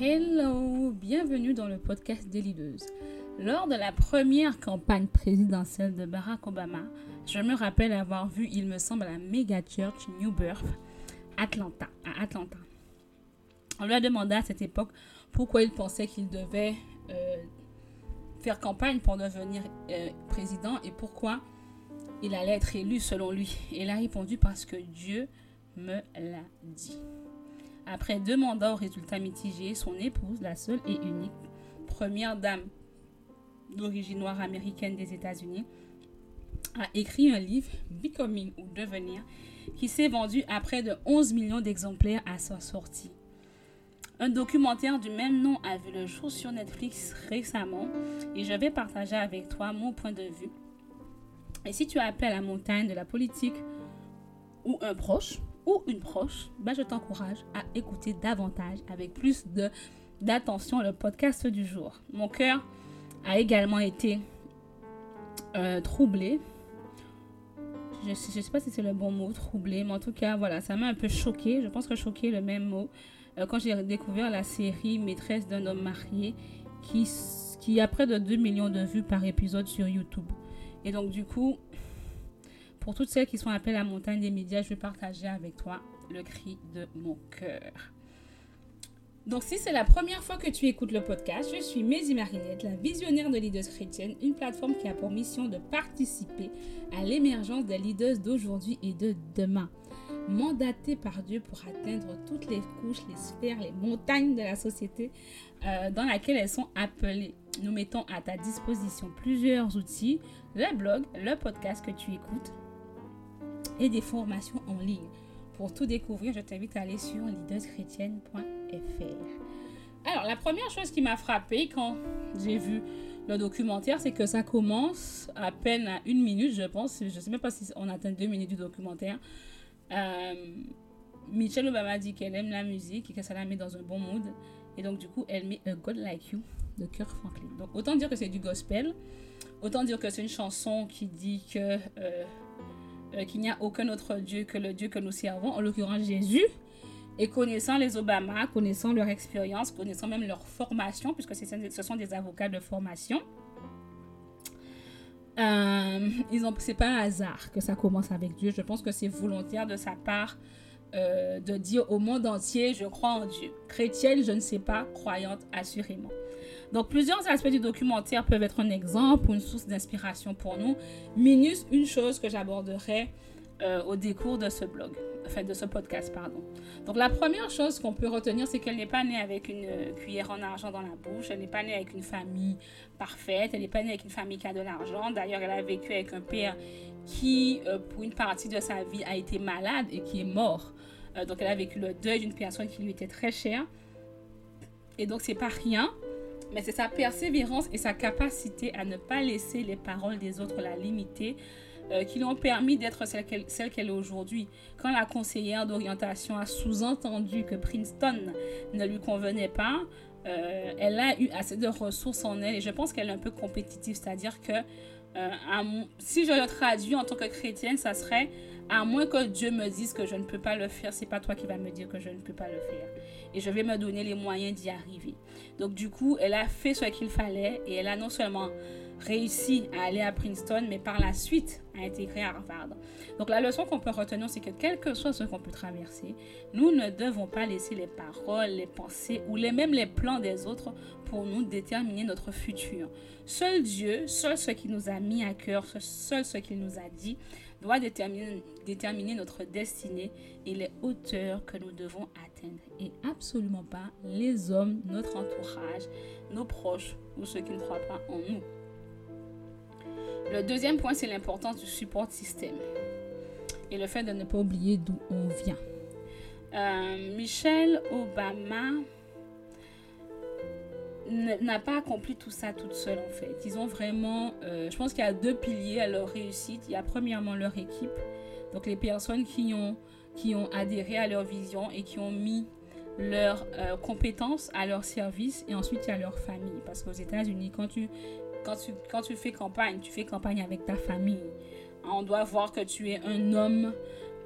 Hello, bienvenue dans le podcast des. Lors de la première campagne présidentielle de Barack Obama, je me rappelle avoir vu, il me semble, la méga church New Birth, Atlanta, à Atlanta. On lui a demandé à cette époque pourquoi il pensait qu'il devait euh, faire campagne pour devenir euh, président et pourquoi il allait être élu selon lui. Et il a répondu parce que Dieu me l'a dit. Après deux mandats aux résultats mitigés, son épouse, la seule et unique première dame d'origine noire américaine des États-Unis, a écrit un livre, Becoming ou Devenir, qui s'est vendu à près de 11 millions d'exemplaires à sa sortie. Un documentaire du même nom a vu le jour sur Netflix récemment et je vais partager avec toi mon point de vue. Et si tu appelles la montagne de la politique ou un proche ou une proche, ben je t'encourage à écouter davantage avec plus d'attention le podcast du jour. Mon cœur a également été euh, troublé. Je ne sais, pas si c'est le bon mot, troublé, mais en tout cas, voilà, ça m'a un peu choqué. Je pense que choqué est le même mot. Euh, quand j'ai découvert la série Maîtresse d'un homme marié, qui, qui a près de 2 millions de vues par épisode sur YouTube. Et donc, du coup, pour toutes celles qui sont appelées à la montagne des médias, je vais partager avec toi le cri de mon cœur. Donc, si c'est la première fois que tu écoutes le podcast, je suis Mézi Marinette, la visionnaire de Leaders Chrétiennes, une plateforme qui a pour mission de participer à l'émergence des leaders d'aujourd'hui et de demain. Mandatée par Dieu pour atteindre toutes les couches, les sphères, les montagnes de la société euh, dans laquelle elles sont appelées. Nous mettons à ta disposition plusieurs outils, le blog, le podcast que tu écoutes et des formations en ligne. Pour tout découvrir, je t'invite à aller sur leaderschrétienne.fr. Alors, la première chose qui m'a frappé quand j'ai vu le documentaire, c'est que ça commence à peine à une minute, je pense. Je ne sais même pas si on atteint deux minutes du documentaire. Euh, Michelle Obama dit qu'elle aime la musique et que ça la met dans un bon mood. Et donc, du coup, elle met A God Like You de Kirk Franklin. Donc, autant dire que c'est du gospel. Autant dire que c'est une chanson qui dit que euh, euh, qu'il n'y a aucun autre Dieu que le Dieu que nous servons, en l'occurrence Jésus. Et connaissant les Obama, connaissant leur expérience, connaissant même leur formation, puisque ce sont des avocats de formation, euh, ils ont, pas un hasard que ça commence avec Dieu. Je pense que c'est volontaire de sa part euh, de dire au monde entier, je crois en Dieu. Chrétienne, je ne sais pas, croyante, assurément. Donc plusieurs aspects du documentaire peuvent être un exemple ou une source d'inspiration pour nous. Minus une chose que j'aborderai euh, au décours de ce blog, enfin de ce podcast, pardon. Donc la première chose qu'on peut retenir, c'est qu'elle n'est pas née avec une euh, cuillère en argent dans la bouche, elle n'est pas née avec une famille parfaite, elle n'est pas née avec une famille qui a de l'argent. D'ailleurs, elle a vécu avec un père qui, euh, pour une partie de sa vie, a été malade et qui est mort. donc elle a vécu le deuil d'une personne qui lui était très chère. Et donc c'est pas rien mais c'est sa persévérance et sa capacité à ne pas laisser les paroles des autres la limiter euh, qui lui ont permis d'être celle qu'elle est aujourd'hui. Quand la conseillère d'orientation a sous-entendu que Princeton ne lui convenait pas, euh, elle a eu assez de ressources en elle et je pense qu'elle est un peu compétitive, c'est-à-dire que euh, si je le traduis en tant que chrétienne, ça serait à moins que Dieu me dise que je ne peux pas le faire, c'est pas toi qui vas me dire que je ne peux pas le faire. Et je vais me donner les moyens d'y arriver. Donc du coup, elle a fait ce qu'il fallait et elle a non seulement réussi à aller à Princeton, mais par la suite à intégrer Harvard. Donc la leçon qu'on peut retenir, c'est que quel que soit ce qu'on peut traverser, nous ne devons pas laisser les paroles, les pensées ou les, même les plans des autres pour nous déterminer notre futur. Seul Dieu, seul ce qui nous a mis à cœur, seul ce qu'il nous a dit, doit déterminer, notre destinée et les hauteurs que nous devons atteindre. Et absolument pas les hommes, notre entourage, nos proches ou ceux qui ne croient pas en nous. Le deuxième point, c'est l'importance du support système et le fait de ne pas oublier d'où on vient. Euh, Michelle Obama n'a pas accompli tout ça toute seule en fait. Ils ont vraiment, euh, je pense qu'il y a deux piliers à leur réussite. Il y a premièrement leur équipe, donc les personnes qui ont, qui ont adhéré à leur vision et qui ont mis leurs euh, compétences à leur service et ensuite il y a leur famille. Parce qu'aux États-Unis, quand tu, quand, tu, quand tu fais campagne, tu fais campagne avec ta famille. On doit voir que tu es un homme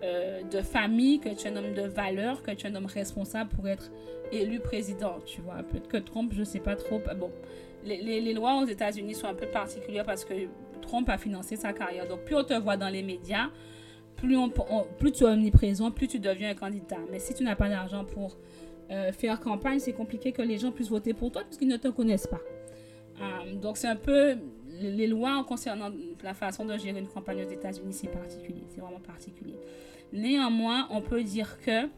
euh, de famille, que tu es un homme de valeur, que tu es un homme responsable pour être élu président, tu vois. Peut-être que Trump, je sais pas trop. Bon, les, les, lois aux États-Unis sont un peu particulières parce que Trump a financé sa carrière. Donc, plus on te voit dans les médias, plus, on, plus tu es omniprésent, plus tu deviens un candidat. Mais si tu n'as pas d'argent pour euh, faire campagne, c'est compliqué que les gens puissent voter pour toi parce qu'ils ne te connaissent pas. Euh, donc, c'est un peu. Les lois concernant la façon de gérer une campagne aux États-Unis, c'est particulier. C'est vraiment particulier. Néanmoins, on peut dire que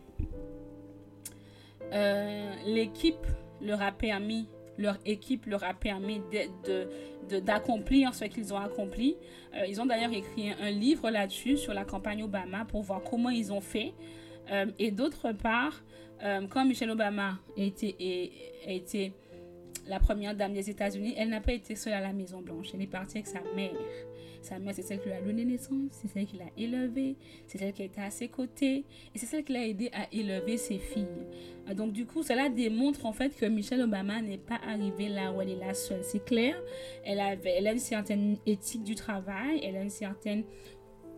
euh, l'équipe leur a permis, leur équipe leur a permis d'accomplir ce qu'ils ont accompli. Euh, ils ont d'ailleurs écrit un livre là-dessus sur la campagne Obama pour voir comment ils ont fait. Euh, et d'autre part, quand Michelle Obama a été, a été la première dame des États-Unis, elle n'a pas été seule à la Maison Blanche. Elle est partie avec sa mère. Sa mère, c'est celle qui lui a donné naissance, c'est celle qui l'a élevée, c'est celle qui était à ses côtés, et c'est celle qui l'a aidé à élever ses filles. Euh, donc du coup, cela démontre en fait que Michelle Obama n'est pas arrivée là où elle est là seule. C'est clair, elle, avait, elle a une certaine éthique du travail, elle a une certaine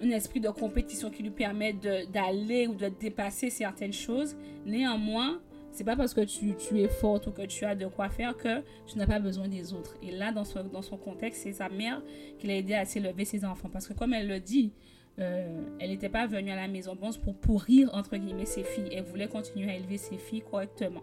un esprit de compétition qui lui permet d'aller ou de dépasser certaines choses. Néanmoins, c'est pas parce que tu, es forte ou que tu as de quoi faire que tu n'as pas besoin des autres. Et là, dans son, dans son contexte, c'est sa mère qui l'a aidé à s'élever ses enfants. Parce que comme elle le dit, euh, elle n'était pas venue à la maison blanche pour pourrir, entre guillemets, ses filles. Elle voulait continuer à élever ses filles correctement.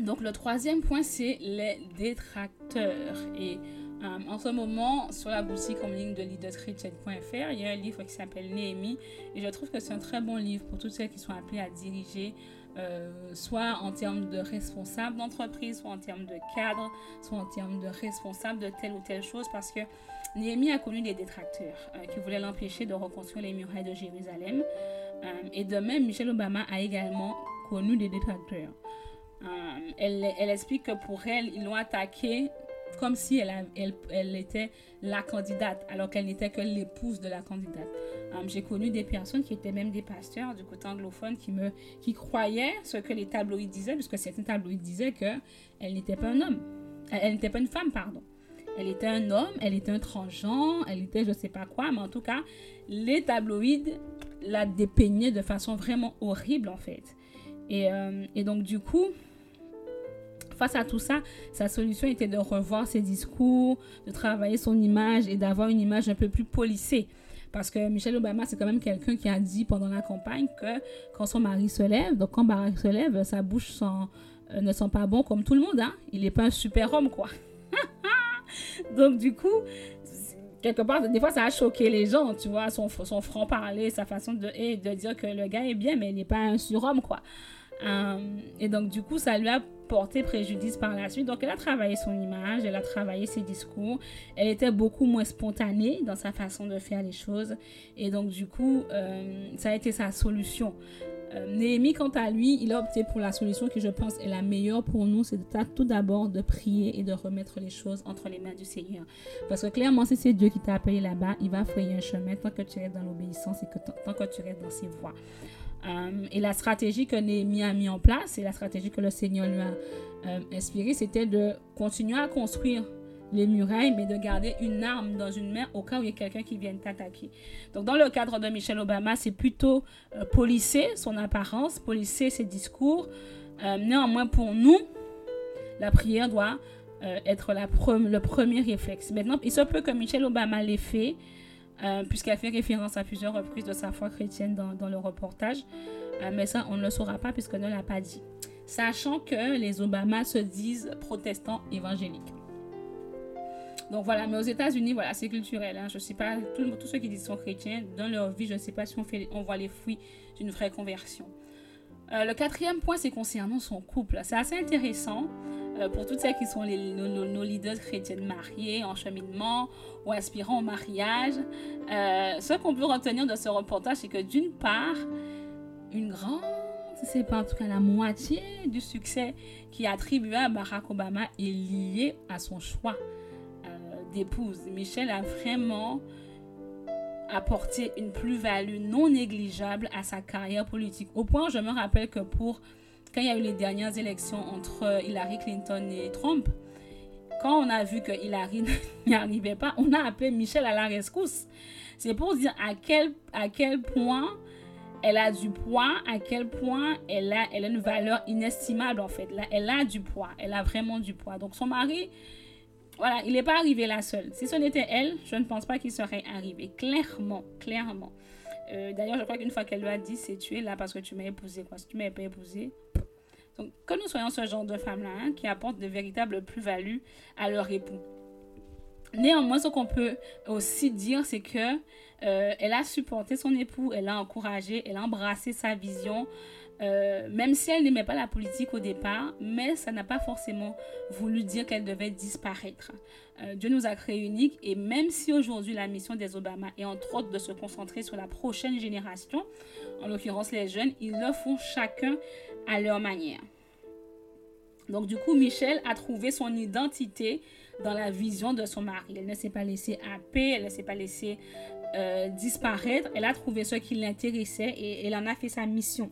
Donc le troisième point, c'est les détracteurs. Et euh, en ce moment, sur la boutique en ligne de leaderschrétienne.fr, il y a un livre qui s'appelle Néhémie. Et je trouve que c'est un très bon livre pour toutes celles qui sont appelées à diriger, euh, soit en termes de responsable d'entreprise, soit en termes de cadre, soit en termes de responsable de telle ou telle chose. Parce que Néhémie a connu des détracteurs euh, qui voulaient l'empêcher de reconstruire les murailles de Jérusalem. et de même, Michelle Obama a également connu des détracteurs. elle, explique que pour elle, ils l'ont attaqué comme si elle, était la candidate, alors qu'elle n'était que l'épouse de la candidate. Um, j'ai connu des personnes qui étaient même des pasteurs du côté anglophone qui, croyaient ce que les tabloïds disaient, puisque certains tabloïds disaient qu'elle n'était pas un homme. Elle, n'était pas une femme, pardon. Elle était un homme, elle était un transgenre, elle était je sais pas quoi, mais en tout cas, les tabloïds la dépeignaient de façon vraiment horrible en fait. Et, euh, et donc du coup, Face à tout ça, sa solution était de revoir ses discours, de travailler son image et d'avoir une image un peu plus polissée. Parce que Michelle Obama, c'est quand même quelqu'un qui a dit pendant la campagne que quand son mari se lève, donc quand Barack se lève, sa bouche euh, ne sent pas bon comme tout le monde. Hein? Il n'est pas un super homme, quoi. donc du coup, quelque part, des fois, ça a choqué les gens, tu vois, son, son franc-parler, sa façon de, de dire que le gars est bien, mais il n'est pas un surhomme, quoi. Euh, et donc, du coup, ça lui a porté préjudice par la suite. Donc, elle a travaillé son image, elle a travaillé ses discours. Elle était beaucoup moins spontanée dans sa façon de faire les choses. Et donc, du coup, euh, ça a été sa solution. Euh, Néhémie, quant à lui, il a opté pour la solution qui, je pense, est la meilleure pour nous. C'est tout d'abord de prier et de remettre les choses entre les mains du Seigneur. Parce que clairement, si c'est Dieu qui t'a appelé là-bas, il va frayer un chemin tant que tu restes dans l'obéissance et que tant que tu restes dans ses voies. Euh, et la stratégie que Néhémie a mis en place et la stratégie que le Seigneur lui a euh, inspirée, c'était de continuer à construire les murailles, mais de garder une arme dans une main au cas où il y a quelqu'un qui vienne t'attaquer. Donc, dans le cadre de Michelle Obama, c'est plutôt euh, polisser son apparence, polisser ses discours. néanmoins, pour nous, la prière doit être le premier réflexe. Maintenant, il se peut que Michelle Obama l'ait fait, euh, puisqu'elle fait référence à plusieurs reprises de sa foi chrétienne dans, le reportage. Euh, mais ça, on ne le saura pas puisqu'elle ne l'a pas dit. Sachant que les Obama se disent protestants évangéliques. Donc voilà, mais aux États-Unis, voilà, c'est culturel. Hein. Je ne sais pas, tous ceux qui disent sont chrétiens, dans leur vie, je ne sais pas si on voit les fruits d'une vraie conversion. Euh, le quatrième point, c'est concernant son couple. C'est assez intéressant euh, pour toutes celles qui sont nos, leaders chrétiennes mariés, en cheminement ou aspirant au mariage. Euh, ce qu'on peut retenir de ce reportage, c'est que d'une part, une grande, c'est pas en tout cas la moitié du succès qui est attribué à Barack Obama est lié à son choix d'épouse. Michelle a vraiment apporter une plus-value non négligeable à sa carrière politique. Au point je me rappelle que pour quand il y a eu les dernières élections entre Hillary Clinton et Trump, quand on a vu que Hillary n'y arrivait pas, on a appelé Michel à la rescousse. C'est pour dire à quel, à quel point elle a du poids, à quel point elle a, elle a une valeur inestimable en fait. Elle a du poids, elle a vraiment du poids. Donc son mari, voilà, il n'est pas arrivé là seul. Si ce n'était elle, je ne pense pas qu'il serait arrivé. Clairement, clairement. Euh, d'ailleurs, je crois qu'une fois qu'elle lui a dit, c'est tu es là parce que tu m'as épousé. Quoi. Si tu m'avais pas épousé. Donc, que nous soyons ce genre de femmes-là hein, qui apportent de véritables plus-values à leur époux. Néanmoins, ce qu'on peut aussi dire, c'est que euh, elle a supporté son époux, elle a encouragé, elle a embrassé sa vision, euh, même si elle n'aimait pas la politique au départ, mais ça n'a pas forcément voulu dire qu'elle devait disparaître. Euh, Dieu nous a créés uniques et même si aujourd'hui la mission des Obama est entre autres de se concentrer sur la prochaine génération, en l'occurrence les jeunes, ils le font chacun à leur manière. Donc du coup, Michelle a trouvé son identité dans la vision de son mari. Elle ne s'est pas laissée happer, elle ne s'est pas laissée euh, disparaître. Elle a trouvé ce qui l'intéressait et elle en a fait sa mission.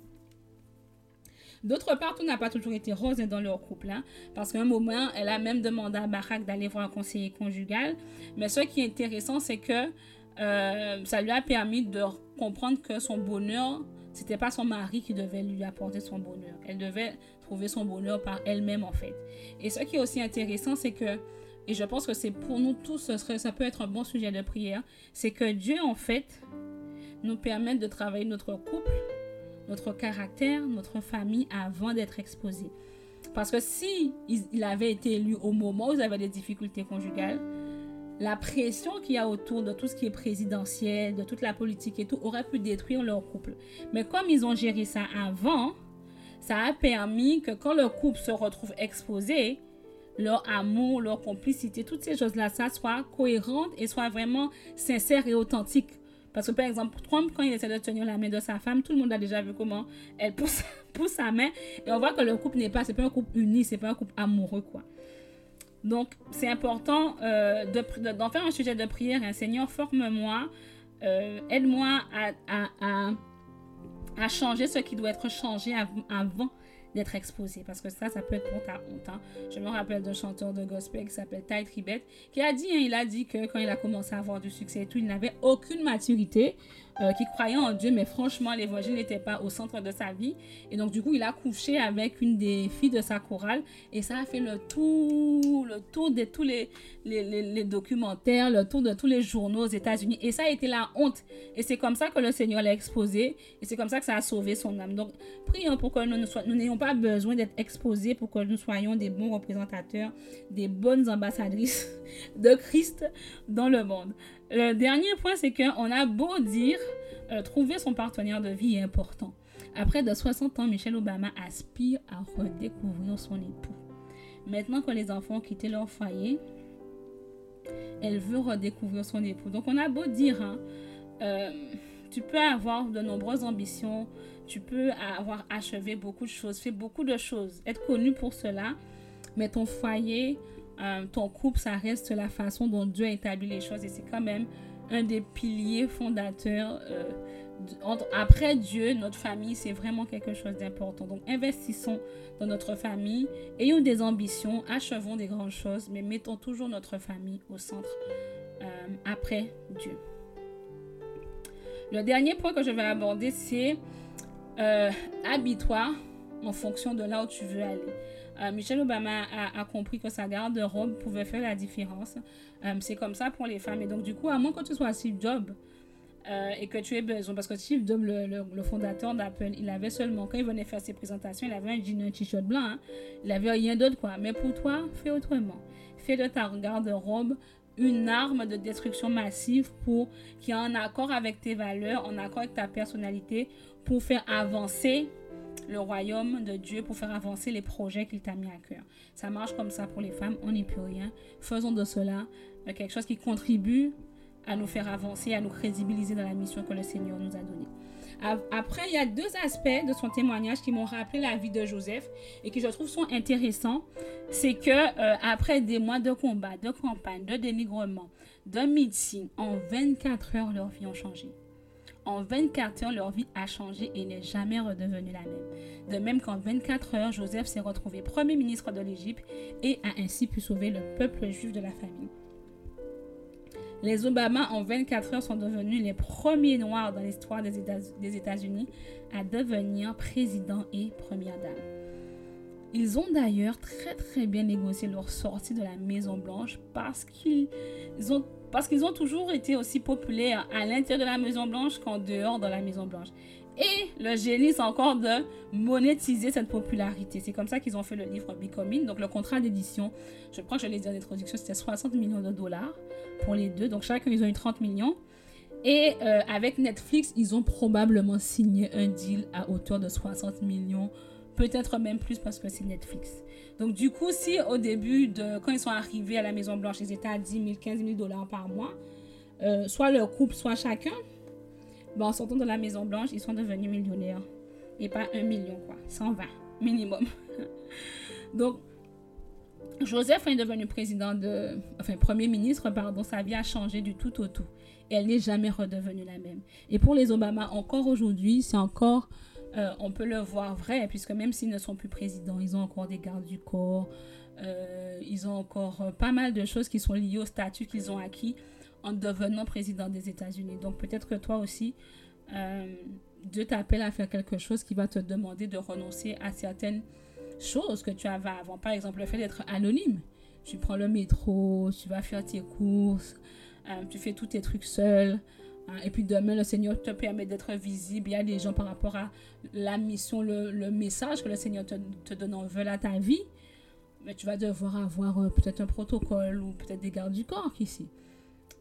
D'autre part, tout n'a pas toujours été rose dans leur couple, hein, parce qu'à un moment, elle a même demandé à Barack d'aller voir un conseiller conjugal. Mais ce qui est intéressant, c'est que euh, ça lui a permis de comprendre que son bonheur, c'était pas son mari qui devait lui apporter son bonheur. Elle devait trouver son bonheur par elle-même, en fait. Et ce qui est aussi intéressant, c'est que et je pense que c'est pour nous tous, ça, serait, ça peut être un bon sujet de prière, c'est que Dieu, en fait, nous permet de travailler notre couple, notre caractère, notre famille avant d'être exposé. Parce que si il avait été élu au moment où il avait des difficultés conjugales, la pression qu'il y a autour de tout ce qui est présidentiel, de toute la politique et tout, aurait pu détruire leur couple. Mais comme ils ont géré ça avant, ça a permis que quand le couple se retrouve exposé, leur amour, leur complicité, toutes ces choses-là, ça soit cohérente et soit vraiment sincère et authentique. Parce que par exemple, Trump, quand il essaie de tenir la main de sa femme, tout le monde a déjà vu comment elle pousse, pousse sa main. Et on voit que le couple n'est pas, c'est pas un couple uni, c'est pas un couple amoureux, quoi. Donc, c'est important euh, d'en faire un sujet de prière. Seigneur, forme-moi, euh, aide-moi à, à, changer ce qui doit être changé avant d'être exposé. Parce que ça, ça peut être pour ta honte. Hein. Je me rappelle d'un chanteur de gospel qui s'appelle Ty Tribet, qui a dit, hein, il a dit que quand il a commencé à avoir du succès et tout, il n'avait aucune maturité. Euh, qui croyait en Dieu, mais franchement, l'évangile n'était pas au centre de sa vie. Et donc, du coup, il a couché avec une des filles de sa chorale et ça a fait le tour, le tour de tous les, les, les, documentaires, le tour de tous les journaux aux États-Unis. Et ça a été la honte. Et c'est comme ça que le Seigneur l'a exposé et c'est comme ça que ça a sauvé son âme. Donc, prions pour que nous n'ayons pas besoin d'être exposés, pour que nous soyons des bons représentateurs, des bonnes ambassadrices de Christ dans le monde. Le dernier point, c'est qu'on a beau dire euh, trouver son partenaire de vie est important. Après de 60 ans, Michelle Obama aspire à redécouvrir son époux. Maintenant que les enfants ont quitté leur foyer, elle veut redécouvrir son époux. Donc on a beau dire, hein, euh, tu peux avoir de nombreuses ambitions, tu peux avoir achevé beaucoup de choses, fait beaucoup de choses, être connu pour cela, mais ton foyer, euh, ton couple, ça reste la façon dont Dieu a établi les choses et c'est quand même un des piliers fondateurs. Euh, après Dieu, notre famille, c'est vraiment quelque chose d'important. Donc, investissons dans notre famille, ayons des ambitions, achevons des grandes choses, mais mettons toujours notre famille au centre euh, après Dieu. Le dernier point que je vais aborder, c'est euh, en fonction de là où tu veux aller. Euh, Michelle Obama a, compris que sa garde-robe pouvait faire la différence. Euh, c'est comme ça pour les femmes. Et donc, du coup, à moins que tu sois Steve Jobs euh, et que tu aies besoin, parce que Steve Jobs, le, fondateur d'Apple, il avait seulement, quand il venait faire ses présentations, il avait un jean, un t-shirt blanc. Hein. Il avait rien d'autre, quoi. Mais pour toi, fais autrement. Fais de ta garde-robe une arme de destruction massive pour qui est en accord avec tes valeurs, en accord avec ta personnalité, pour faire avancer le royaume de Dieu pour faire avancer les projets qu'il t'a mis à cœur. Ça marche comme ça pour les femmes, on n'y peut rien. Faisons de cela euh, quelque chose qui contribue à nous faire avancer, à nous crédibiliser dans la mission que le Seigneur nous a donnée. Après, il y a deux aspects de son témoignage qui m'ont rappelé la vie de Joseph et qui je trouve sont intéressants. C'est que euh, après des mois de combat, de campagne, de dénigrement, de meeting, en 24 heures, leur vie a changé. En 24 heures, leur vie a changé et n'est jamais redevenue la même. De même qu'en 24 heures, Joseph s'est retrouvé premier ministre de l'Égypte et a ainsi pu sauver le peuple juif de la famine. Les Obama, en 24 heures, sont devenus les premiers Noirs dans l'histoire des États-Unis à devenir président et première dame. Ils ont d'ailleurs très très bien négocié leur sortie de la Maison Blanche parce qu'ils ont, parce qu'ils ont toujours été aussi populaires à l'intérieur de la Maison Blanche qu'en dehors de la Maison Blanche. Et le génie, c'est encore de monétiser cette popularité. C'est comme ça qu'ils ont fait le livre Becoming. Donc, le contrat d'édition, je crois que je l'ai dit en introduction, c'était 60 millions de dollars pour les deux. Donc, chacun, ils ont eu 30 millions. Et euh, avec Netflix, ils ont probablement signé un deal à hauteur de 60 millions, peut-être même plus parce que c'est Netflix. Donc, du coup, si au début, de, quand ils sont arrivés à la Maison-Blanche, ils étaient à 10 000, 15 000 dollars par mois, euh, soit leur couple, soit chacun, Bon, en sortant de la Maison Blanche, ils sont devenus millionnaires. Et pas un million, quoi. 120 minimum. Donc, Joseph est devenu président de... Enfin, premier ministre, pardon. Sa vie a changé du tout au tout. Et elle n'est jamais redevenue la même. Et pour les Obama, encore aujourd'hui, c'est encore... Euh, on peut le voir vrai, puisque même s'ils ne sont plus présidents, ils ont encore des gardes du corps. Euh, ils ont encore euh, pas mal de choses qui sont liées au statut qu'ils ont acquis en devenant président des États-Unis. Donc peut-être que toi aussi, Dieu t'appelle à faire quelque chose qui va te demander de renoncer à certaines choses que tu avais avant. Par exemple, le fait d'être anonyme. Tu prends le métro, tu vas faire tes courses, tu fais tous tes trucs seul. Hein, et puis demain, le Seigneur te permet d'être visible. Il y a des gens par rapport à la mission, le, message que le Seigneur te, te donne en veut à ta vie. Mais tu vas devoir avoir euh, peut-être un protocole ou peut-être des gardes du corps ici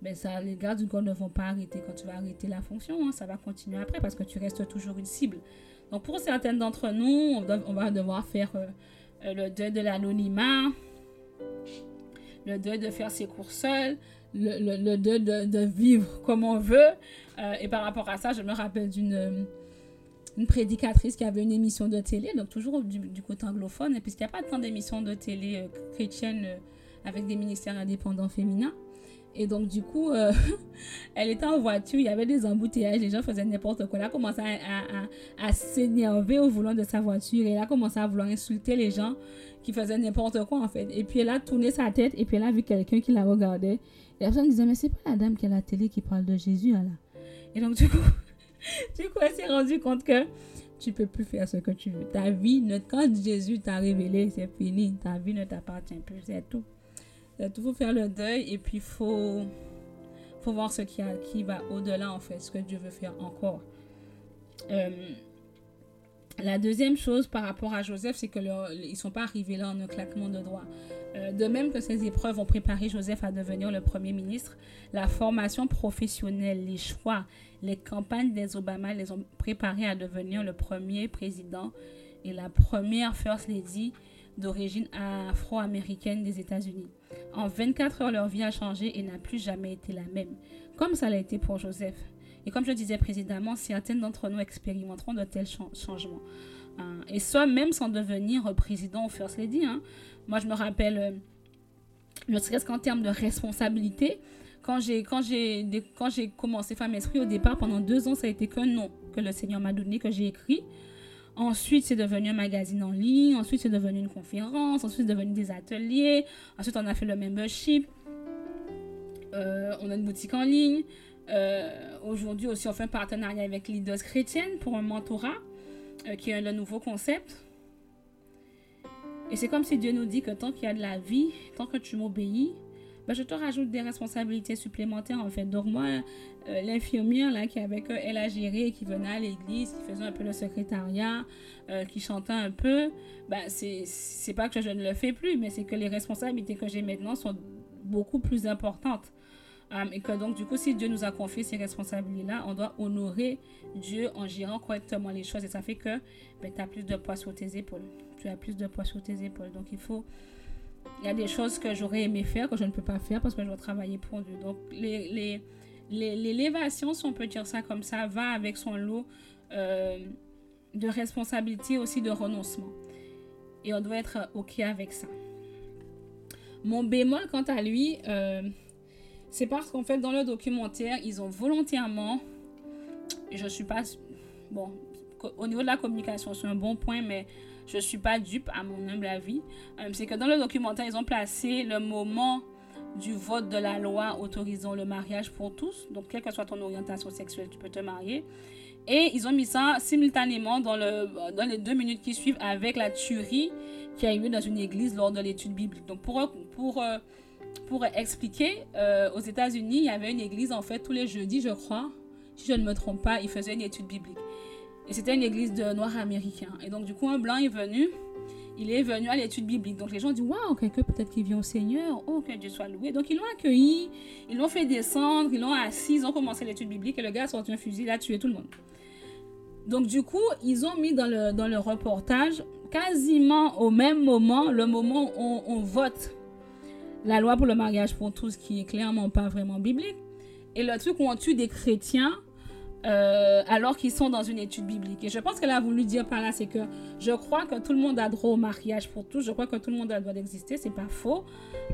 ben ça, les gardes du corps ne vont pas arrêter quand tu vas arrêter la fonction. Hein. ça va continuer après parce que tu restes toujours une cible. Donc pour certaines d'entre nous, on, va devoir faire euh, euh, le deuil de l'anonymat, le deuil de faire ses cours seuls, le, de, vivre comme on veut. Euh, et par rapport à ça, je me rappelle d'une une prédicatrice qui avait une émission de télé, donc toujours du, côté anglophone, puisqu'il n'y a pas tant d'émissions de télé chrétiennes avec des ministères indépendants féminins. Et donc, du coup, euh, elle était en voiture, il y avait des embouteillages, les gens faisaient n'importe quoi. Elle a commencé à, à, s'énerver au volant de sa voiture et elle a commencé à vouloir insulter les gens qui faisaient n'importe quoi, en fait. Et puis, elle a tourné sa tête et puis elle a vu quelqu'un qui la regardait. Et la personne disait, mais c'est pas la dame qui a la télé qui parle de Jésus, là. Et donc, du coup, du coup, elle s'est rendue compte que tu peux plus faire ce que tu veux. Ta vie, quand Jésus t'a révélé, c'est fini. Ta vie ne t'appartient plus, c'est tout. Il faut faire le deuil et puis il faut, faut voir ce qui, a, qui va au-delà, en fait, ce que Dieu veut faire encore. Euh, la deuxième chose par rapport à Joseph, c'est qu'ils ne sont pas arrivés là en un claquement de doigts. Euh, de même que ces épreuves ont préparé Joseph à devenir le Premier ministre, la formation professionnelle, les choix, les campagnes des Obama les ont préparés à devenir le premier président et la première First Lady d'origine afro-américaine des États-Unis. En 24 heures, leur vie a changé et n'a plus jamais été la même, comme ça l'a été pour Joseph. Et comme je disais précédemment, certaines d'entre nous expérimenteront de tels changements. Hein, et ça, même sans devenir président ou first lady. Hein. Moi, je me rappelle, euh, ne serait-ce qu'en termes de responsabilité, quand j'ai quand j'ai quand j'ai commencé Femme Esprit au départ pendant deux ans ça a été qu'un nom que le Seigneur m'a donné que j'ai écrit Ensuite, c'est devenu un magazine en ligne. Ensuite, c'est devenu une conférence. Ensuite, c'est devenu des ateliers. Ensuite, on a fait le membership. Euh, on a une boutique en ligne. Euh, aujourd'hui aussi, on fait un partenariat avec Leaders Chrétienne pour un mentorat, qui est le nouveau concept. Et c'est comme si Dieu nous dit que tant qu'il y a de la vie, tant que tu m'obéis, ben, je te rajoute des responsabilités supplémentaires en fait. Donc moi, euh, l'infirmière là qui avec eux, elle a géré, qui venait à l'église, qui faisait un peu le secrétariat, euh, qui chantait un peu, ben, c'est pas que je ne le fais plus, mais c'est que les responsabilités que j'ai maintenant sont beaucoup plus importantes. Euh, et que donc, du coup, si Dieu nous a confié ces responsabilités-là, on doit honorer Dieu en gérant correctement les choses. Et ça fait que ben, tu as plus de poids sur tes épaules. Tu as plus de poids sur tes épaules. Donc, il faut il y a des choses que j'aurais aimé faire que je ne peux pas faire parce que je dois travailler pour Dieu. Donc, l'élévation, les, si on peut dire ça comme ça, va avec son lot euh, de responsabilité, aussi de renoncement. Et on doit être OK avec ça. Mon bémol, quant à lui, euh, c'est parce qu'en fait, dans le documentaire, ils ont volontairement, je ne suis pas, bon, au niveau de la communication, c'est un bon point, mais je ne suis pas dupe à mon humble avis. Euh, c'est que dans le documentaire, ils ont placé le moment du vote de la loi autorisant le mariage pour tous. Donc, quelle que soit ton orientation sexuelle, tu peux te marier. Et ils ont mis ça simultanément dans, le, dans les deux minutes qui suivent avec la tuerie qui a eu dans une église lors de l'étude biblique. Donc, pour, euh, expliquer, euh, aux États-Unis, il y avait une église, en fait, tous les jeudis, je crois, si je ne me trompe pas, ils faisaient une étude biblique. Et c'était une église de noirs américains. Et donc, du coup, un blanc est venu il est venu à l'étude biblique. Donc les gens disent Waouh, quelqu'un peut-être qui vient au Seigneur. Oh, que Dieu soit loué. Donc ils l'ont accueilli, ils l'ont fait descendre, ils l'ont assis, ils ont commencé l'étude biblique et le gars a sorti un fusil, il a tué tout le monde. Donc du coup, ils ont mis dans le, dans le reportage quasiment au même moment, le moment où on, on vote la loi pour le mariage pour tous, qui est clairement pas vraiment biblique, et le truc où on tue des chrétiens euh, alors qu'ils sont dans une étude biblique. Et je pense qu'elle a voulu dire par là, c'est que je crois que tout le monde a droit au mariage pour tous. Je crois que tout le monde a le droit d'exister. C'est pas faux.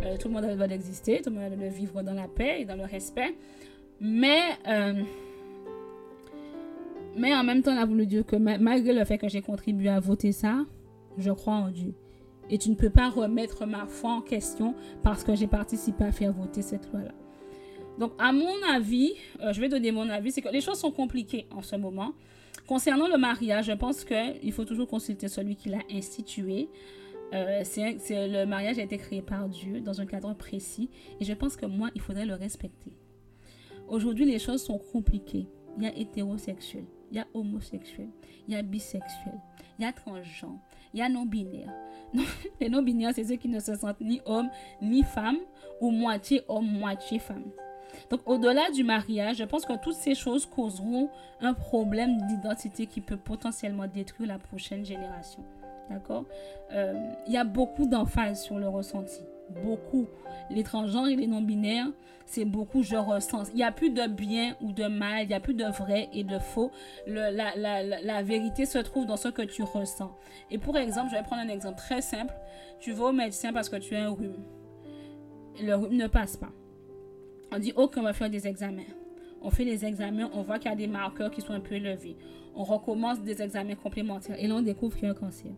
Euh, tout le monde a le droit d'exister. Tout le monde a le droit de vivre dans la paix et dans le respect. Mais, euh, mais en même temps, elle a voulu dire que malgré le fait que j'ai contribué à voter ça, je crois en Dieu. Et tu ne peux pas remettre ma foi en question parce que j'ai participé à faire voter cette loi-là. Donc, à mon avis, euh, je vais donner mon avis, c'est que les choses sont compliquées en ce moment. Concernant le mariage, je pense qu'il faut toujours consulter celui qui l'a institué. Euh, le mariage a été créé par Dieu dans un cadre précis et je pense que moi, il faudrait le respecter. Aujourd'hui, les choses sont compliquées. Il y a hétérosexuel, il y a homosexuel, il y a bisexuel, il y a transgenre, il y a non-binaire. Les non-binaires, c'est ceux qui ne se sentent ni homme ni femme ou moitié homme, moitié femme. Donc, au-delà du mariage, je pense que toutes ces choses causeront un problème d'identité qui peut potentiellement détruire la prochaine génération. D'accord? Euh, Il y a beaucoup d'emphase sur le ressenti. Beaucoup. Les transgenres et les non-binaires, c'est beaucoup je ressens. Il n'y a plus de bien ou de mal, il n'y a plus de vrai et de faux. la, la, la, vérité se trouve dans ce que tu ressens. Et pour exemple, je vais prendre un exemple très simple. Tu vas au médecin parce que tu as un rhume. Le rhume ne passe pas. On dit, OK, on va faire des examens. On fait les examens, on voit qu'il y a des marqueurs qui sont un peu élevés. On recommence des examens complémentaires et là, on découvre qu'il y a un cancer.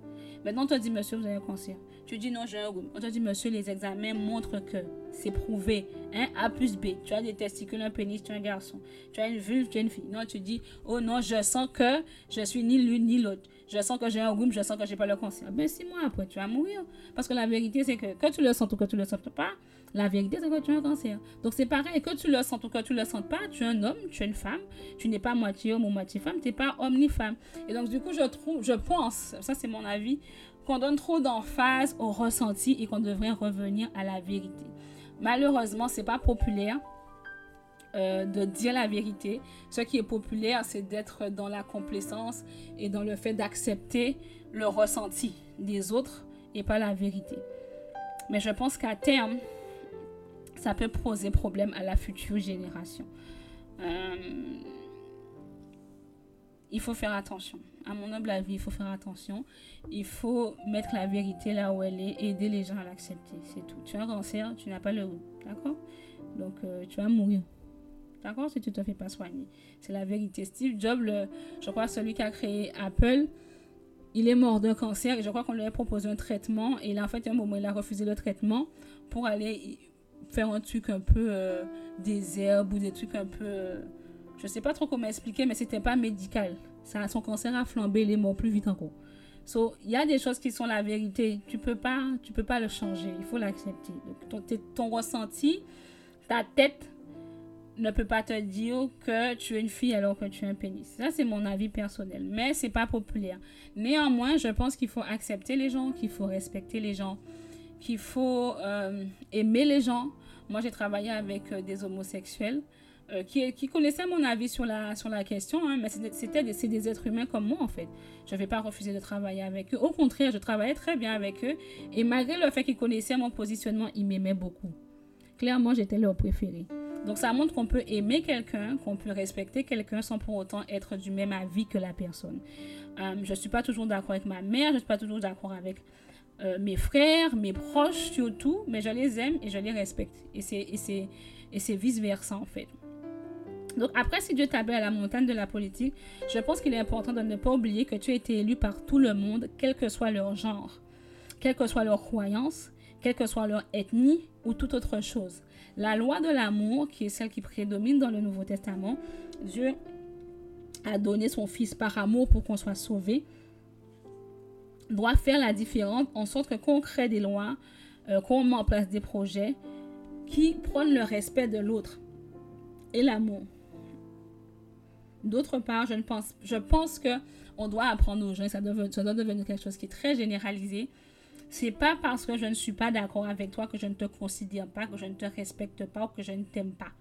Maintenant, on te dit, monsieur, vous avez un cancer. Tu dis, non, j'ai un rhume. On te dit, monsieur, les examens montrent que c'est prouvé. Hein? A plus B. Tu as des testicules, un pénis, tu es un garçon. Tu as une vulve, tu es une fille. Non, tu dis, oh non, je sens que je suis ni l'une ni l'autre. Je sens que j'ai un rhume, je sens que j'ai pas le cancer. Ben, six mois après, tu vas mourir. Parce que la vérité, c'est que que tu le sens ou que tu le sens pas, la vérité, c'est que tu as un cancer. Donc, c'est pareil, que tu le sens ou que tu le sens pas, tu es un homme, tu es une femme, tu n'es pas moitié homme ou moitié femme, tu n'es pas homme ni femme. Et donc, du coup, je trouve, je pense, ça c'est mon avis, qu'on donne trop d'emphase au ressenti et qu'on devrait revenir à la vérité. Malheureusement, c'est pas populaire. Euh, de dire la vérité. Ce qui est populaire, c'est d'être dans la complaisance et dans le fait d'accepter le ressenti des autres et pas la vérité. Mais je pense qu'à terme, ça peut poser problème à la future génération. Euh, il faut faire attention. À mon humble avis, il faut faire attention. Il faut mettre la vérité là où elle est aider les gens à l'accepter. C'est tout. Tu as un cancer, tu n'as pas le goût. D'accord? Donc, euh, tu vas mourir. D'accord? Si tu ne te fais pas soigner. C'est la vérité. Steve Jobs, je crois, celui qui a créé Apple, il est mort d'un cancer et je crois qu'on lui a proposé un traitement. Et là, en fait, à un moment, il a refusé le traitement pour aller faire un truc un peu euh, des herbes ou des trucs un peu. Euh, je sais pas trop comment expliquer, mais c'était pas médical. Ça, son cancer a flambé, il est mort plus vite encore. So, il y a des choses qui sont la vérité. Tu peux pas, tu peux pas le changer. Il faut l'accepter. Donc, ton, ton ressenti, ta tête ne peut pas te dire que tu es une fille alors que tu es un pénis. Ça, c'est mon avis personnel. Mais c'est pas populaire. Néanmoins, je pense qu'il faut accepter les gens, qu'il faut respecter les gens qu'il faut euh, aimer les gens. Moi, j'ai travaillé avec euh, des homosexuels euh, qui, connaissaient mon avis sur la, sur la question, hein, mais c'était des, des êtres humains comme moi, en fait. Je ne vais pas refuser de travailler avec eux. Au contraire, je travaillais très bien avec eux. Et malgré le fait qu'ils connaissaient mon positionnement, ils m'aimaient beaucoup. Clairement, j'étais leur préféré. Donc, ça montre qu'on peut aimer quelqu'un, qu'on peut respecter quelqu'un sans pour autant être du même avis que la personne. je ne suis pas toujours d'accord avec ma mère, je ne suis pas toujours d'accord avec euh, mes frères, mes proches surtout, mais je les aime et je les respecte. Et c'est vice-versa en fait. Donc après, si Dieu t'a à la montagne de la politique, je pense qu'il est important de ne pas oublier que tu as été élu par tout le monde, quel que soit leur genre, quelle que soit leur croyance, quelle que soit leur ethnie ou toute autre chose. La loi de l'amour, qui est celle qui prédomine dans le Nouveau Testament, Dieu a donné son Fils par amour pour qu'on soit sauvé, doit faire la différence en sorte que crée des lois, euh, qu'on met en place des projets qui prônent le respect de l'autre et l'amour. D'autre part, je, ne pense, je pense que on doit apprendre aux gens, ça ça doit devenir quelque chose qui est très généralisé. C'est pas parce que je ne suis pas d'accord avec toi que je ne te considère pas, que je ne te respecte pas ou que je ne t'aime pas.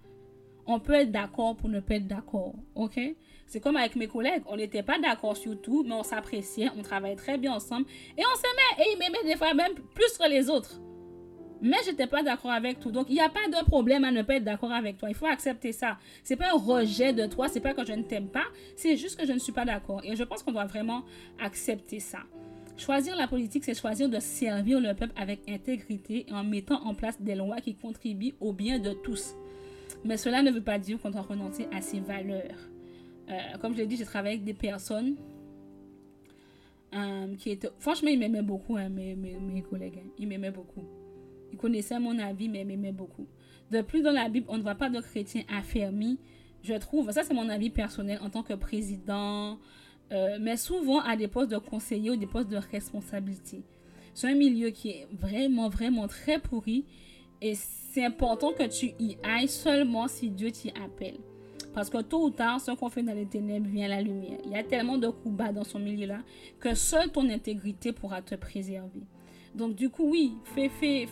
On peut être d'accord pour ne pas être d'accord, ok? C'est comme avec mes collègues, on n'était pas d'accord sur tout, mais on s'appréciait, on travaillait très bien ensemble et on s'aimait et il m'aimait des fois même plus que les autres mais je n'étais pas d'accord avec tout. Donc, il n'y a pas de problème à ne pas être d'accord avec toi. Il faut accepter ça. Ce n'est pas un rejet de toi, c'est pas que je ne t'aime pas, c'est juste que je ne suis pas d'accord. Et je pense qu'on doit vraiment accepter ça. Choisir la politique, c'est choisir de servir le peuple avec intégrité et en mettant en place des lois qui contribuent au bien de tous. Mais cela ne veut pas dire qu'on doit renoncer à ses valeurs. Euh, comme je l'ai dit, j'ai travaillé avec des personnes euh, qui étaient... Franchement, ils m'aimaient beaucoup, hein, mes, mes, collègues. Hein. Ils m'aimaient beaucoup. Il connaissait mon avis, mais m'aimait beaucoup. De plus, dans la Bible, on ne voit pas de chrétiens affermis, je trouve. Ça, c'est mon avis personnel en tant que président, euh, mais souvent à des postes de conseiller ou des postes de responsabilité. C'est un milieu qui est vraiment, vraiment très pourri et c'est important que tu y ailles seulement si Dieu t'y appelle. Parce que tôt ou tard, ce qu'on fait dans les ténèbres vient la lumière. Il y a tellement de coups bas dans ce milieu-là que seule ton intégrité pourra te préserver. Donc, du coup, oui, fais, fais,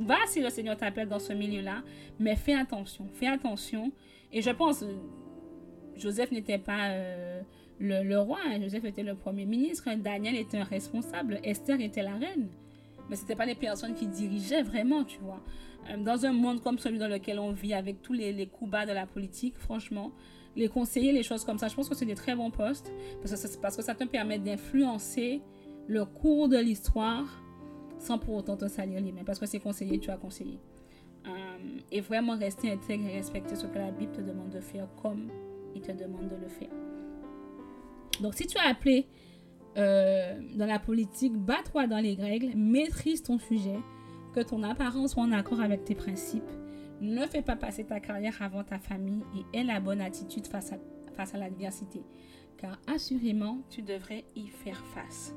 va si le Seigneur t'appelle dans ce milieu-là, mais fais attention, fais attention. Et je pense, Joseph n'était pas euh, le, roi, hein. Joseph était le premier ministre, Daniel était un responsable, Esther était la reine. Mais ce n'étaient pas les personnes qui dirigeaient vraiment, tu vois. Euh, dans un monde comme celui dans lequel on vit, avec tous les, les coups bas de la politique, franchement, les conseillers, les choses comme ça, je pense que c'est des très bons postes parce que, parce que ça te permet d'influencer le cours de l'histoire sans pour autant te salir les mains. Parce que c'est conseillé, tu as conseillé. Euh, et vraiment rester intègre et respecter ce que la Bible te demande de faire comme il te demande de le faire. Donc si tu as appelé euh, dans la politique, bats-toi dans les règles, maîtrise ton sujet, que ton apparence soit en accord avec tes principes. Ne fais pas passer ta carrière avant ta famille et aie la bonne attitude face à, face à l'adversité. Car assurément, tu devrais y faire face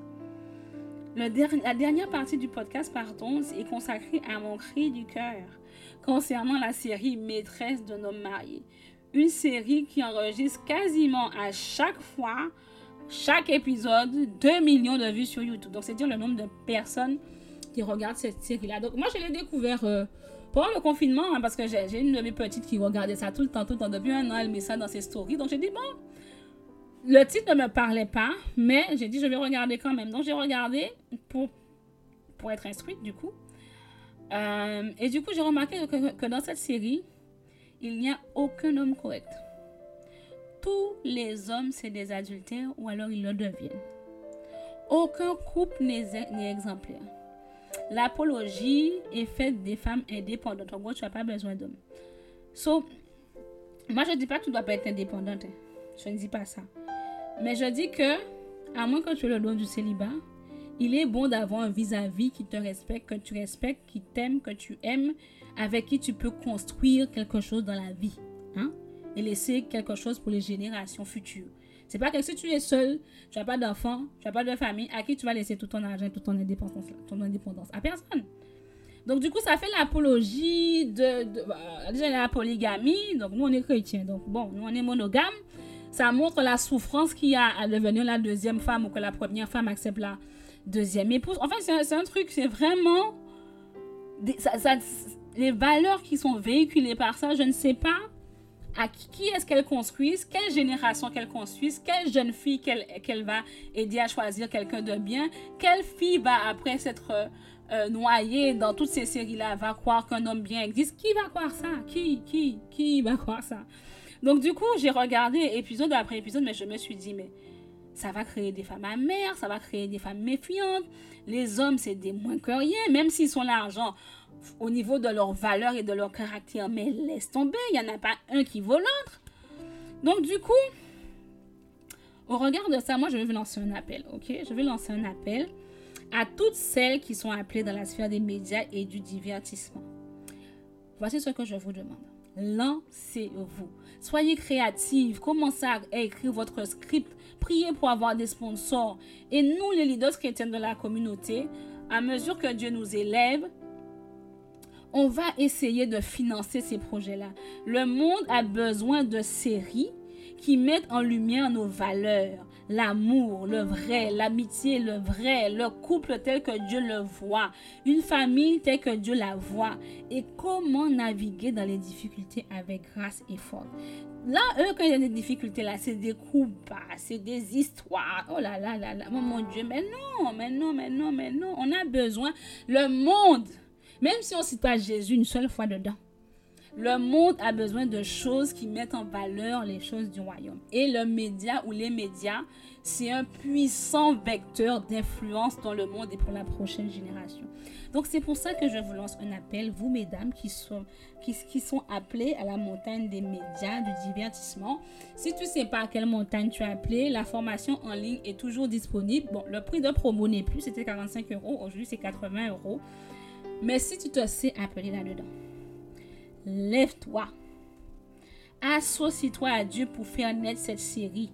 la dernière partie du podcast, pardon, est consacrée à mon cri du cœur concernant la série Maîtresse d'un homme marié. Une série qui enregistre quasiment à chaque fois, chaque épisode, 2 millions de vues sur YouTube. Donc, c'est dire le nombre de personnes qui regardent cette série-là. Donc, moi, je l'ai découvert euh, pendant le confinement hein, parce que j'ai une de mes petites qui regardait ça tout le temps, tout le temps. Depuis un an, elle met ça dans ses stories. Donc, j'ai dit, bon, le titre ne me parlait pas, mais j'ai dit je vais regarder quand même. Donc j'ai regardé pour, pour être instruite du coup. Euh, et du coup j'ai remarqué que, dans cette série, il n'y a aucun homme correct. Tous les hommes, c'est des adultères ou alors ils le deviennent. Aucun couple n'est exemplaire. L'apologie est faite des femmes indépendantes. En gros, tu n'as pas besoin d'hommes. So, moi, je ne dis pas que tu ne dois pas être indépendante. Hein. Je ne dis pas ça. Mais je dis que, à moins que tu aies le don du célibat, il est bon d'avoir un vis-à-vis qui te respecte, que tu respectes, qui t'aime, que tu aimes, avec qui tu peux construire quelque chose dans la vie. Hein? Et laisser quelque chose pour les générations futures. C'est pas que si tu es seul, tu n'as pas d'enfant, tu n'as pas de famille, à qui tu vas laisser tout ton argent, toute ton indépendance, ton indépendance? À personne. Donc, du coup, ça fait l'apologie de, bah, la polygamie. Donc, nous, on est chrétiens. Donc, bon, nous, on est monogame ça montre la souffrance qu'il y a à devenir la deuxième femme ou que la première femme accepte la deuxième épouse. Enfin, c'est un, truc, c'est vraiment... les valeurs qui sont véhiculées par ça, je ne sais pas à qui, est-ce qu'elle construise, quelle génération qu'elle construise, quelle jeune fille qu'elle va aider à choisir quelqu'un de bien, quelle fille va après s'être euh, noyée dans toutes ces séries-là, va croire qu'un homme bien existe? Qui va croire ça? Qui Qui Qui va croire ça? Donc, du coup, j'ai regardé épisode après épisode, mais je me suis dit, mais ça va créer des femmes amères, ça va créer des femmes méfiantes. Les hommes, c'est des moins que rien, même s'ils sont l'argent au niveau de leur valeur et de leur caractère. Mais laisse tomber, il n'y en a pas un qui vaut l'autre. Donc, du coup, au regard de ça, moi, je vais lancer un appel, ok? Je vais lancer un appel à toutes celles qui sont appelées dans la sphère des médias et du divertissement. Voici ce que je vous demande. Lancez-vous. Soyez créatifs. Commencez à écrire votre script. Priez pour avoir des sponsors. Et nous, les leaders chrétiens de la communauté, à mesure que Dieu nous élève, on va essayer de financer ces projets-là. Le monde a besoin de séries qui mettent en lumière nos valeurs, l'amour, le vrai, l'amitié, le vrai, le couple tel que Dieu le voit, une famille telle que Dieu la voit, et comment naviguer dans les difficultés avec grâce et force. Là, eux, quand il y a des difficultés, là, c'est des coups bas, c'est des histoires. Oh là là là là, oh mon Dieu, mais non, mais non, mais non, mais non. On a besoin, le monde, même si on ne cite pas Jésus une seule fois dedans, le monde a besoin de choses qui mettent en valeur les choses du royaume. Et le média ou les médias, c'est un puissant vecteur d'influence dans le monde et pour la prochaine génération. Donc c'est pour ça que je vous lance un appel, vous mesdames qui sont, qui, appelées à la montagne des médias, du divertissement. Si tu ne sais pas à quelle montagne tu es appelé, la formation en ligne est toujours disponible. Bon, le prix de promo n'est plus, c'était 45 euros, aujourd'hui c'est 80 euros. Mais si tu te sais appeler là-dedans, lève-toi. Associe-toi à Dieu pour faire naître cette série,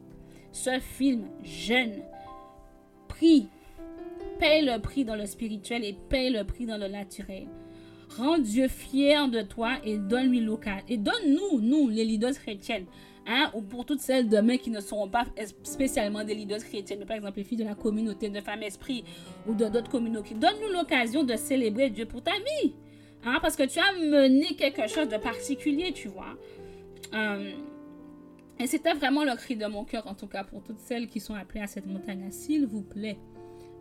ce film jeune. Prie. Paye le prix dans le spirituel et paye le prix dans le naturel. Rends Dieu fier de toi et donne-lui l'occasion. Et donne-nous, nous, les leaders chrétiennes, hein, ou pour toutes celles demain qui ne seront pas spécialement des leaders chrétiennes, mais par exemple les filles de la communauté de femmes esprit ou de d'autres communautés. Donne-nous l'occasion de célébrer Dieu pour ta vie. Hein, parce que tu as mené quelque chose de particulier, tu vois. Euh, et c'était vraiment le cri de mon cœur, en tout cas, pour toutes celles qui sont appelées à cette montagne. S'il vous plaît,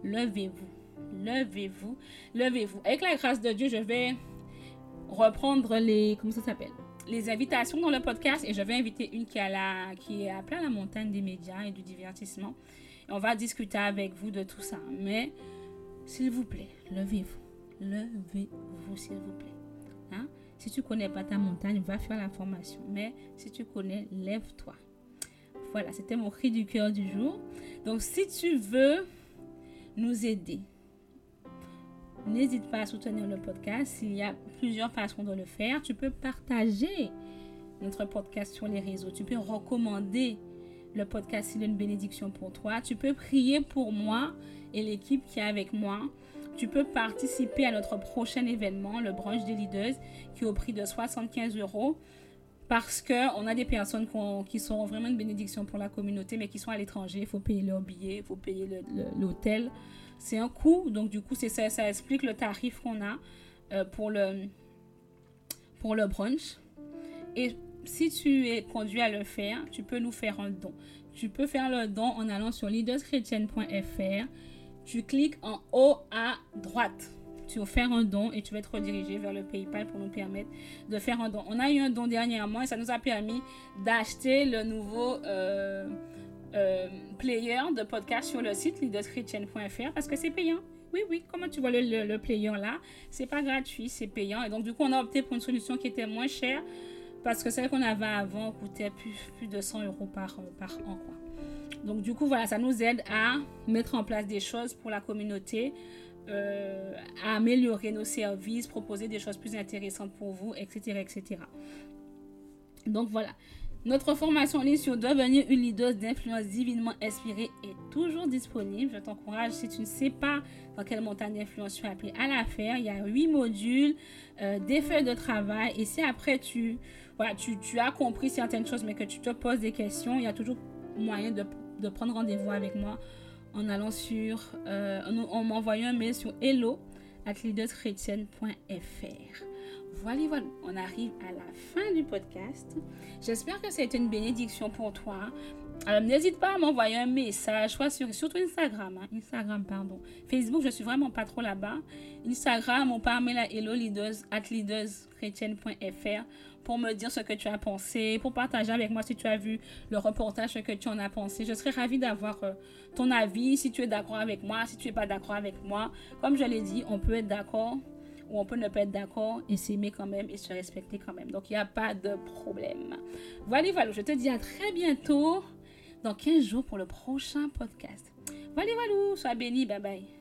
levez-vous. Levez-vous. Levez-vous. Avec la grâce de Dieu, je vais reprendre les. Comment ça s'appelle? Les invitations dans le podcast et je vais inviter une qui, qui est appelée à la montagne des médias et du divertissement. On va discuter avec vous de tout ça. Mais, s'il vous plaît, levez-vous levez-vous, s'il vous plaît. Hein? Si tu connais pas ta montagne, va faire la formation. Mais si tu connais, lève-toi. Voilà, c'était mon cri du cœur du jour. Donc, si tu veux nous aider, n'hésite pas à soutenir le podcast. Il y a plusieurs façons de le faire. Tu peux partager notre podcast sur les réseaux. Tu peux recommander le podcast s'il est une bénédiction pour toi. Tu peux prier pour moi et l'équipe qui est avec moi tu peux participer à notre prochain événement, le brunch des leaders, qui est au prix de 75 euros. Parce qu'on a des personnes qui sont vraiment une bénédiction pour la communauté, mais qui sont à l'étranger. Il faut payer leur billet, il faut payer l'hôtel. C'est un coût. Donc, du coup, ça, ça explique le tarif qu'on a euh, pour, le, pour le brunch. Et si tu es conduit à le faire, tu peux nous faire un don. Tu peux faire le don en allant sur leaderschrétienne.fr tu cliques en haut à droite. Tu vas faire un don et tu vas être redirigé vers le PayPal pour nous permettre de faire un don. On a eu un don dernièrement et ça nous a permis d'acheter le nouveau euh, euh, player de podcast sur le site leaderschrétienne.fr parce que c'est payant. Oui, oui, comment tu vois le, player là? C'est pas gratuit, c'est payant. Et donc, du coup, on a opté pour une solution qui était moins chère parce que celle qu'on avait avant coûtait plus, plus de 100 euros par, par an. Donc du coup, voilà, ça nous aide à mettre en place des choses pour la communauté, euh, à améliorer nos services, proposer des choses plus intéressantes pour vous, etc. etc. Donc voilà. Notre formation en ligne sur devenir une leader d'influence divinement inspirée est toujours disponible. Je t'encourage, si tu ne sais pas dans quelle montagne d'influence tu es appelé à la faire, il y a huit modules, euh, des feuilles de travail. Et si après tu, tu, as compris certaines choses, mais que tu te poses des questions, il y a toujours moyen de prendre rendez-vous avec moi en allant sur, euh, en, m'envoyant un mail sur hello at Voilà, voilà, on arrive à la fin du podcast. J'espère que c'est une bénédiction pour toi. Alors, n'hésite pas à m'envoyer un message, soit sur, surtout Instagram, hein, Instagram, pardon. Facebook, je suis vraiment pas trop là-bas. Instagram ou par mail à hello at pour me dire ce que tu as pensé, pour partager avec moi si tu as vu le reportage, ce que tu en as pensé. Je serais ravie d'avoir euh, ton avis, si tu es d'accord avec moi, si tu n'es pas d'accord avec moi. Comme je l'ai dit, on peut être d'accord ou on peut ne pas être d'accord et s'aimer quand même et se respecter quand même. Donc, il n'y a pas de problème. Voilà, voilà, je te dis à très bientôt dans 15 jours pour le prochain podcast. Voilà, voilà, sois béni, bye bye.